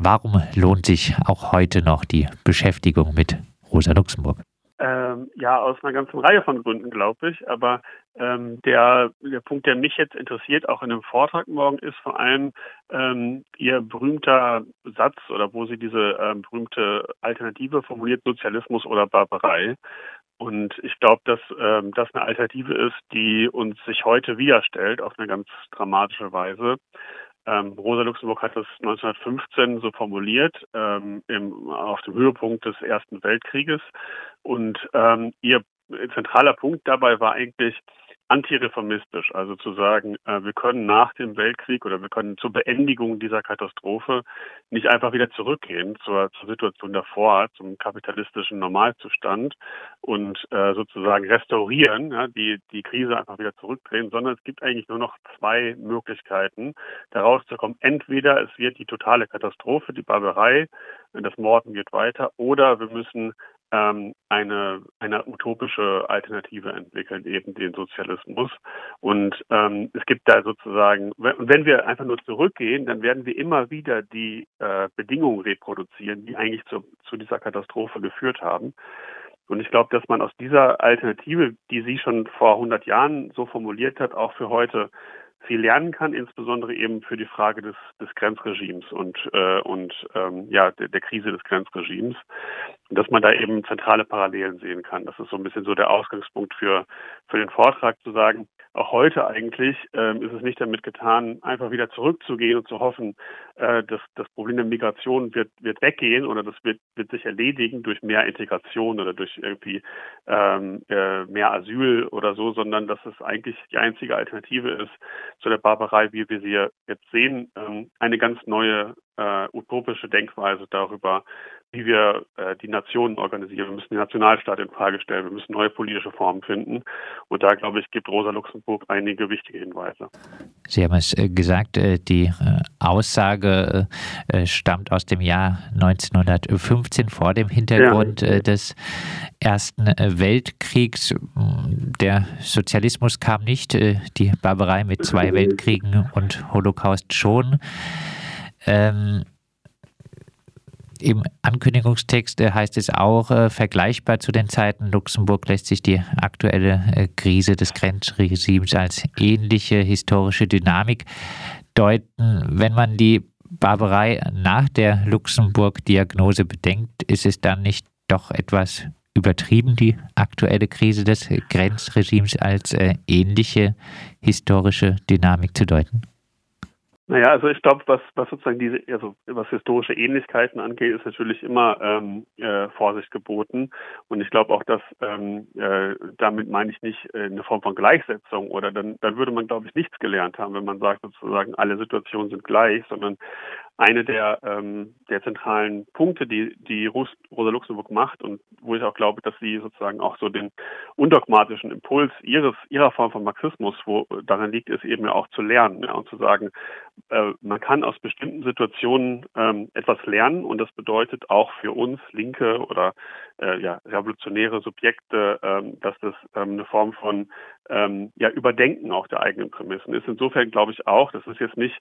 Warum lohnt sich auch heute noch die Beschäftigung mit Rosa Luxemburg? Ähm, ja, aus einer ganzen Reihe von Gründen, glaube ich. Aber ähm, der, der Punkt, der mich jetzt interessiert, auch in dem Vortrag morgen, ist vor allem ähm, Ihr berühmter Satz oder wo Sie diese ähm, berühmte Alternative formuliert, Sozialismus oder Barbarei. Und ich glaube, dass ähm, das eine Alternative ist, die uns sich heute widerstellt auf eine ganz dramatische Weise. Ähm, Rosa Luxemburg hat das 1915 so formuliert, ähm, im, auf dem Höhepunkt des Ersten Weltkrieges. Und ähm, ihr zentraler Punkt dabei war eigentlich, antireformistisch, also zu sagen, äh, wir können nach dem Weltkrieg oder wir können zur Beendigung dieser Katastrophe nicht einfach wieder zurückgehen zur, zur Situation davor, zum kapitalistischen Normalzustand und äh, sozusagen restaurieren, ja, die, die Krise einfach wieder zurückdrehen, sondern es gibt eigentlich nur noch zwei Möglichkeiten, da rauszukommen. Entweder es wird die totale Katastrophe, die Barbarei, das Morden geht weiter, oder wir müssen ähm, eine, eine utopische Alternative entwickeln, eben den Sozialismus. Und ähm, es gibt da sozusagen, wenn wir einfach nur zurückgehen, dann werden wir immer wieder die äh, Bedingungen reproduzieren, die eigentlich zu, zu dieser Katastrophe geführt haben. Und ich glaube, dass man aus dieser Alternative, die sie schon vor 100 Jahren so formuliert hat, auch für heute viel lernen kann, insbesondere eben für die Frage des, des Grenzregimes und, äh, und ähm, ja, der, der Krise des Grenzregimes. Und dass man da eben zentrale Parallelen sehen kann. Das ist so ein bisschen so der Ausgangspunkt für, für den Vortrag zu sagen, auch heute eigentlich ähm, ist es nicht damit getan, einfach wieder zurückzugehen und zu hoffen, äh, dass das Problem der Migration wird, wird weggehen oder das wird, wird sich erledigen durch mehr Integration oder durch irgendwie ähm, äh, mehr Asyl oder so, sondern dass es eigentlich die einzige Alternative ist zu der Barbarei, wie wir sie jetzt sehen, ähm, eine ganz neue äh, utopische Denkweise darüber, wie wir äh, die Nationen organisieren. Wir müssen den Nationalstaat in Frage stellen. Wir müssen neue politische Formen finden. Und da, glaube ich, gibt Rosa Luxemburg einige wichtige Hinweise. Sie haben es äh, gesagt, äh, die äh, Aussage stammt aus dem Jahr 1915 vor dem Hintergrund ja. des Ersten Weltkriegs. Der Sozialismus kam nicht, die Barbarei mit zwei Weltkriegen und Holocaust schon. Ähm, im Ankündigungstext äh, heißt es auch, äh, vergleichbar zu den Zeiten Luxemburg lässt sich die aktuelle äh, Krise des Grenzregimes als ähnliche historische Dynamik deuten. Wenn man die Barbarei nach der Luxemburg-Diagnose bedenkt, ist es dann nicht doch etwas übertrieben, die aktuelle Krise des Grenzregimes als äh, ähnliche historische Dynamik zu deuten? Naja, also ich glaube, was, was sozusagen diese, also was historische Ähnlichkeiten angeht, ist natürlich immer ähm, äh, Vorsicht geboten. Und ich glaube auch, dass ähm, äh, damit meine ich nicht äh, eine Form von Gleichsetzung oder dann, dann würde man, glaube ich, nichts gelernt haben, wenn man sagt sozusagen, alle Situationen sind gleich, sondern eine der, ähm, der zentralen Punkte, die, die Rosa Luxemburg macht und wo ich auch glaube, dass sie sozusagen auch so den undogmatischen Impuls ihres, ihrer Form von Marxismus, wo daran liegt, ist eben ja auch zu lernen ja, und zu sagen, äh, man kann aus bestimmten Situationen ähm, etwas lernen und das bedeutet auch für uns linke oder äh, ja, revolutionäre Subjekte, ähm, dass das ähm, eine Form von ähm, ja, Überdenken auch der eigenen Prämissen ist. Insofern glaube ich auch, das ist jetzt nicht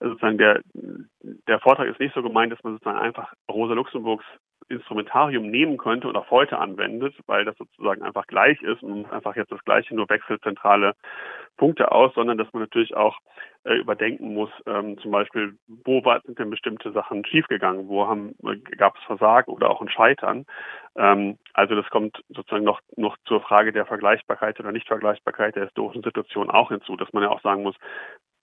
sozusagen der der Vortrag ist nicht so gemeint, dass man sozusagen einfach Rosa Luxemburgs Instrumentarium nehmen könnte und auch heute anwendet, weil das sozusagen einfach gleich ist und einfach jetzt das Gleiche nur wechselt zentrale Punkte aus, sondern dass man natürlich auch äh, überdenken muss, ähm, zum Beispiel, wo sind denn bestimmte Sachen schiefgegangen, wo haben äh, gab es Versagen oder auch ein Scheitern. Ähm, also das kommt sozusagen noch noch zur Frage der Vergleichbarkeit oder Nichtvergleichbarkeit der historischen Situation auch hinzu, dass man ja auch sagen muss,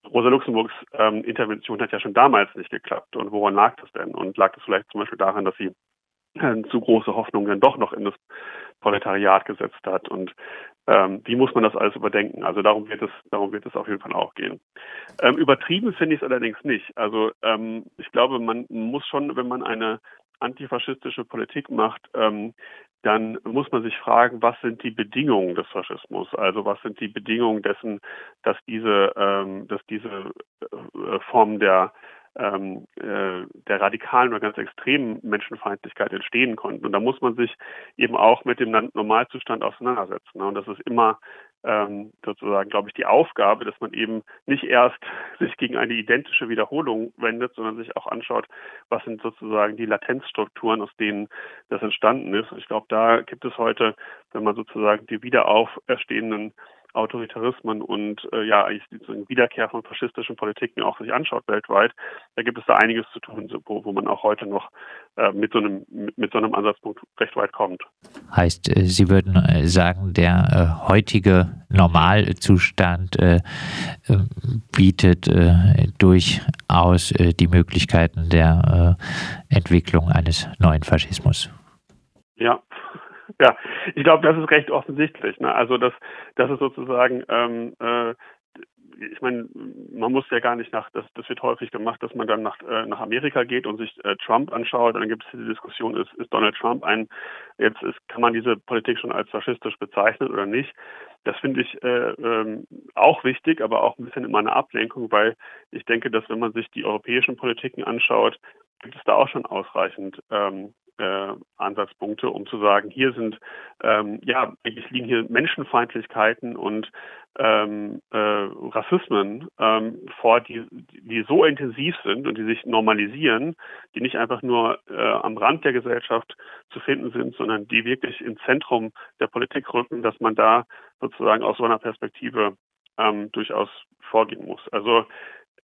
Rosa Luxemburgs ähm, Intervention hat ja schon damals nicht geklappt. Und woran lag das denn? Und lag das vielleicht zum Beispiel daran, dass sie äh, zu große Hoffnungen doch noch in das Proletariat gesetzt hat? Und ähm, wie muss man das alles überdenken? Also darum wird es, darum wird es auf jeden Fall auch gehen. Ähm, übertrieben finde ich es allerdings nicht. Also ähm, ich glaube, man muss schon, wenn man eine antifaschistische Politik macht, ähm, dann muss man sich fragen, was sind die Bedingungen des Faschismus? Also was sind die Bedingungen dessen, dass diese, ähm, dass diese äh, Form der ähm, äh, der radikalen oder ganz extremen Menschenfeindlichkeit entstehen konnten. Und da muss man sich eben auch mit dem Normalzustand auseinandersetzen. Ne? Und das ist immer ähm, sozusagen, glaube ich, die Aufgabe, dass man eben nicht erst sich gegen eine identische Wiederholung wendet, sondern sich auch anschaut, was sind sozusagen die Latenzstrukturen, aus denen das entstanden ist. Und ich glaube, da gibt es heute, wenn man sozusagen die wiederauferstehenden Autoritarismen und äh, ja eigentlich die Wiederkehr von faschistischen Politiken auch sich anschaut weltweit, da gibt es da einiges zu tun, wo, wo man auch heute noch äh, mit so einem mit, mit, so einem Ansatzpunkt recht weit kommt. Heißt, äh, Sie würden äh, sagen, der äh, heutige Normalzustand äh, bietet durchaus die Möglichkeiten der Entwicklung eines neuen Faschismus. Ja, ja, ich glaube, das ist recht offensichtlich. Ne? Also das, das ist sozusagen, ähm, äh, ich meine, man muss ja gar nicht nach, das, das wird häufig gemacht, dass man dann nach, äh, nach Amerika geht und sich äh, Trump anschaut. Dann gibt es die Diskussion, ist, ist Donald Trump ein, jetzt ist, kann man diese Politik schon als faschistisch bezeichnen oder nicht? Das finde ich äh, ähm, auch wichtig, aber auch ein bisschen immer eine Ablenkung, weil ich denke, dass wenn man sich die europäischen Politiken anschaut, gibt es da auch schon ausreichend ähm, äh, Ansatzpunkte, um zu sagen, hier sind, ähm, ja, eigentlich liegen hier Menschenfeindlichkeiten und ähm, äh, Rassismen ähm, vor, die, die so intensiv sind und die sich normalisieren, die nicht einfach nur äh, am Rand der Gesellschaft zu finden sind, sondern die wirklich im Zentrum der Politik rücken, dass man da sozusagen aus so einer Perspektive ähm, durchaus vorgehen muss. Also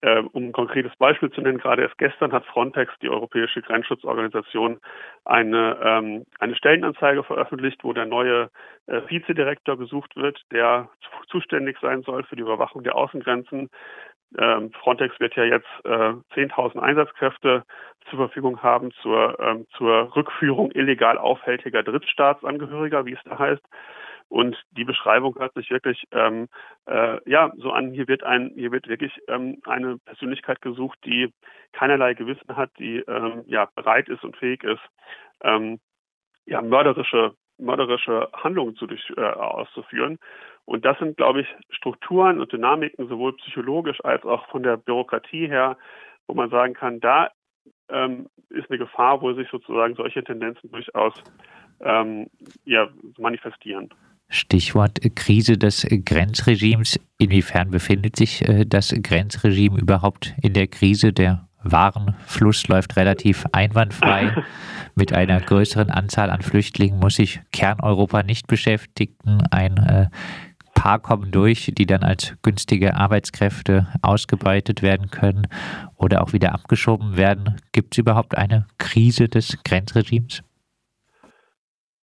äh, um ein konkretes Beispiel zu nennen, gerade erst gestern hat Frontex, die Europäische Grenzschutzorganisation, eine, ähm, eine Stellenanzeige veröffentlicht, wo der neue äh, Vizedirektor gesucht wird, der zuständig sein soll für die Überwachung der Außengrenzen. Ähm, Frontex wird ja jetzt äh, 10.000 Einsatzkräfte zur Verfügung haben zur, ähm, zur Rückführung illegal aufhältiger Drittstaatsangehöriger, wie es da heißt. Und die Beschreibung hört sich wirklich ähm, äh, ja so an. Hier wird ein, hier wird wirklich ähm, eine Persönlichkeit gesucht, die keinerlei Gewissen hat, die ähm, ja bereit ist und fähig ist, ähm, ja mörderische mörderische Handlungen zu durch, äh, auszuführen. Und das sind, glaube ich, Strukturen und Dynamiken sowohl psychologisch als auch von der Bürokratie her, wo man sagen kann, da ähm, ist eine Gefahr, wo sich sozusagen solche Tendenzen durchaus ähm, ja, manifestieren. Stichwort Krise des Grenzregimes. Inwiefern befindet sich äh, das Grenzregime überhaupt in der Krise? Der Warenfluss läuft relativ einwandfrei. Mit einer größeren Anzahl an Flüchtlingen muss sich Kerneuropa nicht beschäftigen. Ein äh, paar kommen durch, die dann als günstige Arbeitskräfte ausgebeutet werden können oder auch wieder abgeschoben werden. Gibt es überhaupt eine Krise des Grenzregimes?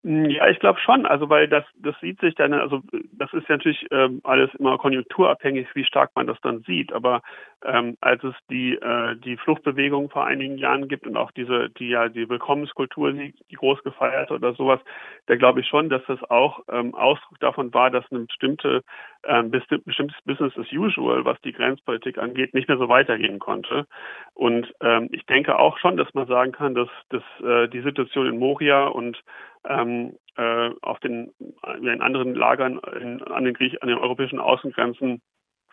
Hm, ja, ich glaube schon. Also weil das das sieht sich dann, also das ist ja natürlich ähm, alles immer konjunkturabhängig, wie stark man das dann sieht. Aber ähm, als es die äh, die Fluchtbewegung vor einigen Jahren gibt und auch diese die ja die Willkommenskultur, die, die groß gefeiert oder sowas, da glaube ich schon, dass das auch ähm, Ausdruck davon war, dass eine bestimmte ähm, bestimmtes Business as usual, was die Grenzpolitik angeht, nicht mehr so weitergehen konnte. Und ähm, ich denke auch schon, dass man sagen kann, dass, dass äh, die Situation in Moria und ähm, äh, auf den in anderen Lagern in, an den Griech, an den europäischen Außengrenzen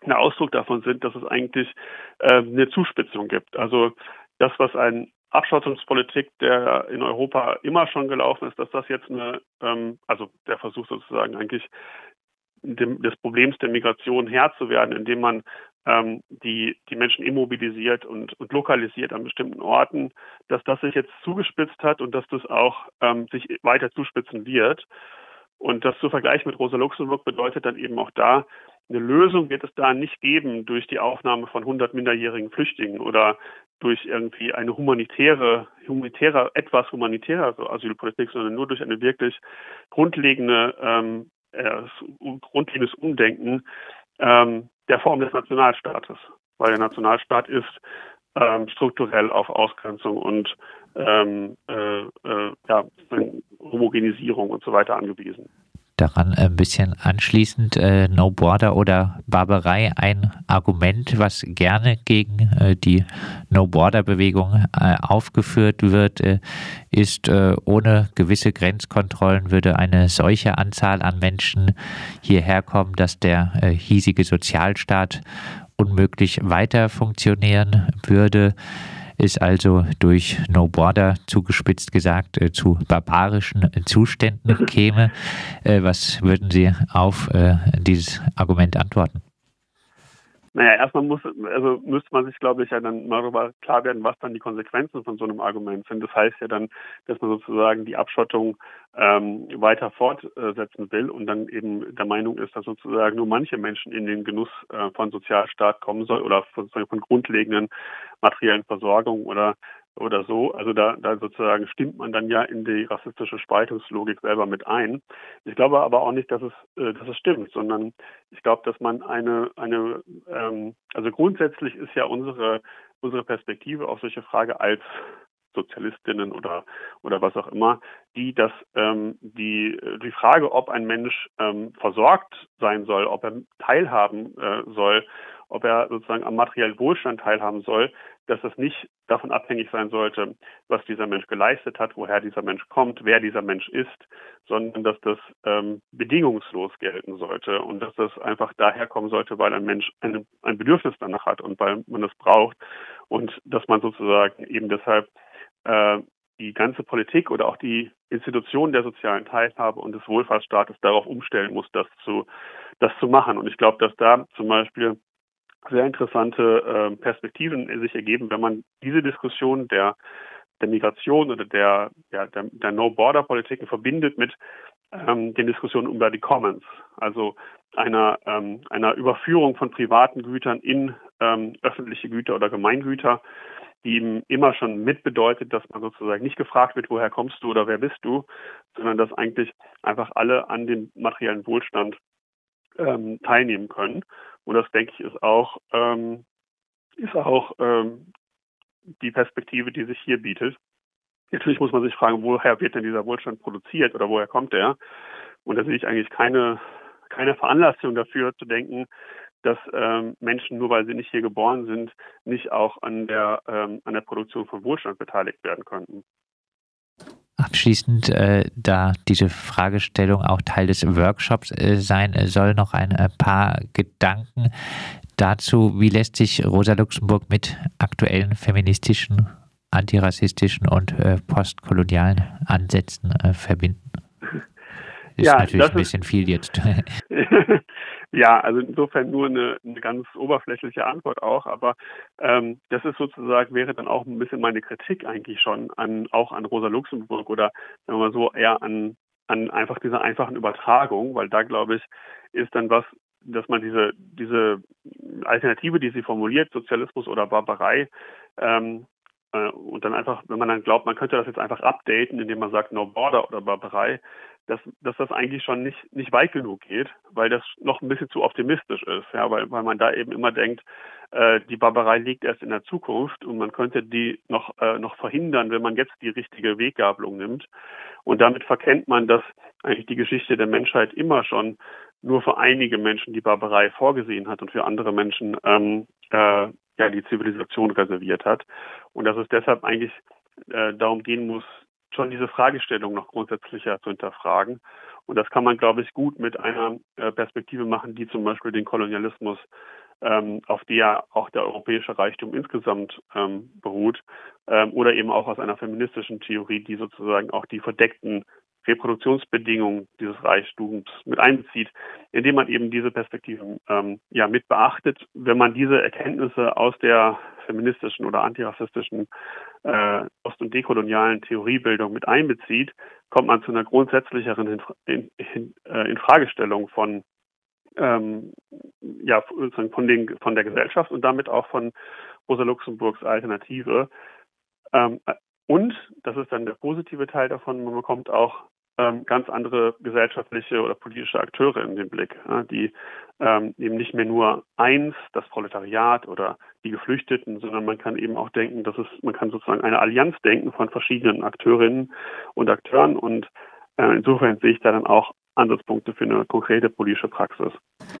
ein Ausdruck davon sind, dass es eigentlich äh, eine Zuspitzung gibt. Also das, was ein Abschottungspolitik, der in Europa immer schon gelaufen ist, dass das jetzt eine, ähm, also der Versuch sozusagen eigentlich dem, des Problems der Migration Herr zu werden, indem man ähm, die, die Menschen immobilisiert und, und lokalisiert an bestimmten Orten, dass das sich jetzt zugespitzt hat und dass das auch ähm, sich weiter zuspitzen wird. Und das zu vergleichen mit Rosa Luxemburg bedeutet dann eben auch da, eine Lösung wird es da nicht geben durch die Aufnahme von 100 minderjährigen Flüchtlingen oder durch irgendwie eine humanitäre, humanitäre, etwas humanitäre Asylpolitik, sondern nur durch eine wirklich grundlegende, ähm, äh, grundlegendes Umdenken ähm, der Form des Nationalstaates, weil der Nationalstaat ist ähm, strukturell auf Ausgrenzung und ähm, äh, äh, ja, Homogenisierung und so weiter angewiesen daran ein bisschen anschließend äh, No Border oder Barbarei ein Argument, was gerne gegen äh, die No Border Bewegung äh, aufgeführt wird, äh, ist, äh, ohne gewisse Grenzkontrollen würde eine solche Anzahl an Menschen hierher kommen, dass der äh, hiesige Sozialstaat unmöglich weiter funktionieren würde es also durch No Border zugespitzt gesagt äh, zu barbarischen Zuständen käme. Äh, was würden Sie auf äh, dieses Argument antworten? Naja, erstmal muss, also müsste man sich, glaube ich, ja dann mal darüber klar werden, was dann die Konsequenzen von so einem Argument sind. Das heißt ja dann, dass man sozusagen die Abschottung ähm, weiter fortsetzen will und dann eben der Meinung ist, dass sozusagen nur manche Menschen in den Genuss äh, von Sozialstaat kommen soll oder von, von grundlegenden materiellen Versorgung oder oder so. Also da, da sozusagen stimmt man dann ja in die rassistische Spaltungslogik selber mit ein. Ich glaube aber auch nicht, dass es, äh, dass es stimmt, sondern ich glaube, dass man eine, eine ähm, also grundsätzlich ist ja unsere, unsere Perspektive auf solche Frage als Sozialistinnen oder oder was auch immer, die das ähm, die die Frage, ob ein Mensch ähm, versorgt sein soll, ob er teilhaben äh, soll, ob er sozusagen am materiellen Wohlstand teilhaben soll, dass es nicht davon abhängig sein sollte, was dieser Mensch geleistet hat, woher dieser Mensch kommt, wer dieser Mensch ist, sondern dass das ähm, bedingungslos gelten sollte und dass das einfach daherkommen sollte, weil ein Mensch eine, ein Bedürfnis danach hat und weil man es braucht und dass man sozusagen eben deshalb äh, die ganze Politik oder auch die Institutionen der sozialen Teilhabe und des Wohlfahrtsstaates darauf umstellen muss, das zu, das zu machen. Und ich glaube, dass da zum Beispiel sehr interessante äh, Perspektiven sich ergeben, wenn man diese Diskussion der, der Migration oder der, ja, der, der No-Border-Politiken verbindet mit ähm, den Diskussionen über die Commons, also einer, ähm, einer Überführung von privaten Gütern in ähm, öffentliche Güter oder Gemeingüter, die eben immer schon mitbedeutet, dass man sozusagen nicht gefragt wird, woher kommst du oder wer bist du, sondern dass eigentlich einfach alle an dem materiellen Wohlstand ähm, teilnehmen können. Und das denke ich ist auch ähm, ist auch ähm, die Perspektive, die sich hier bietet. Natürlich muss man sich fragen, woher wird denn dieser Wohlstand produziert oder woher kommt der? Und da sehe ich eigentlich keine keine Veranlassung dafür zu denken, dass ähm, Menschen nur weil sie nicht hier geboren sind, nicht auch an der ähm, an der Produktion von Wohlstand beteiligt werden könnten. Abschließend, äh, da diese Fragestellung auch Teil des Workshops äh, sein soll, noch ein äh, paar Gedanken dazu. Wie lässt sich Rosa Luxemburg mit aktuellen feministischen, antirassistischen und äh, postkolonialen Ansätzen äh, verbinden? Ist ja, natürlich ein bisschen ist, viel jetzt. Ja, also insofern nur eine, eine ganz oberflächliche Antwort auch, aber ähm, das ist sozusagen, wäre dann auch ein bisschen meine Kritik eigentlich schon an auch an Rosa Luxemburg oder sagen wir mal so eher an, an einfach dieser einfachen Übertragung, weil da glaube ich, ist dann was, dass man diese, diese Alternative, die sie formuliert, Sozialismus oder Barbarei, ähm, äh, und dann einfach, wenn man dann glaubt, man könnte das jetzt einfach updaten, indem man sagt No Border oder Barbarei, dass, dass das eigentlich schon nicht, nicht weit genug geht, weil das noch ein bisschen zu optimistisch ist, ja, weil, weil man da eben immer denkt, äh, die Barbarei liegt erst in der Zukunft und man könnte die noch, äh, noch verhindern, wenn man jetzt die richtige Weggabelung nimmt. Und damit verkennt man, dass eigentlich die Geschichte der Menschheit immer schon nur für einige Menschen die Barbarei vorgesehen hat und für andere Menschen ähm, äh, ja die Zivilisation reserviert hat. Und dass es deshalb eigentlich äh, darum gehen muss, schon diese Fragestellung noch grundsätzlicher zu hinterfragen. Und das kann man, glaube ich, gut mit einer äh, Perspektive machen, die zum Beispiel den Kolonialismus, ähm, auf ja auch der europäische Reichtum insgesamt ähm, beruht, ähm, oder eben auch aus einer feministischen Theorie, die sozusagen auch die verdeckten Reproduktionsbedingungen dieses Reichtums mit einbezieht, indem man eben diese Perspektiven ähm, ja mit beachtet. Wenn man diese Erkenntnisse aus der feministischen oder antirassistischen äh, ost- und dekolonialen Theoriebildung mit einbezieht, kommt man zu einer grundsätzlicheren in, in, äh, Infragestellung von ähm, ja von den von der Gesellschaft und damit auch von Rosa Luxemburgs Alternative. Ähm, und, das ist dann der positive Teil davon, man bekommt auch ähm, ganz andere gesellschaftliche oder politische Akteure in den Blick, ja, die ähm, eben nicht mehr nur eins, das Proletariat oder die Geflüchteten, sondern man kann eben auch denken, dass es, man kann sozusagen eine Allianz denken von verschiedenen Akteurinnen und Akteuren und äh, insofern sehe ich da dann auch Ansatzpunkte für eine konkrete politische Praxis.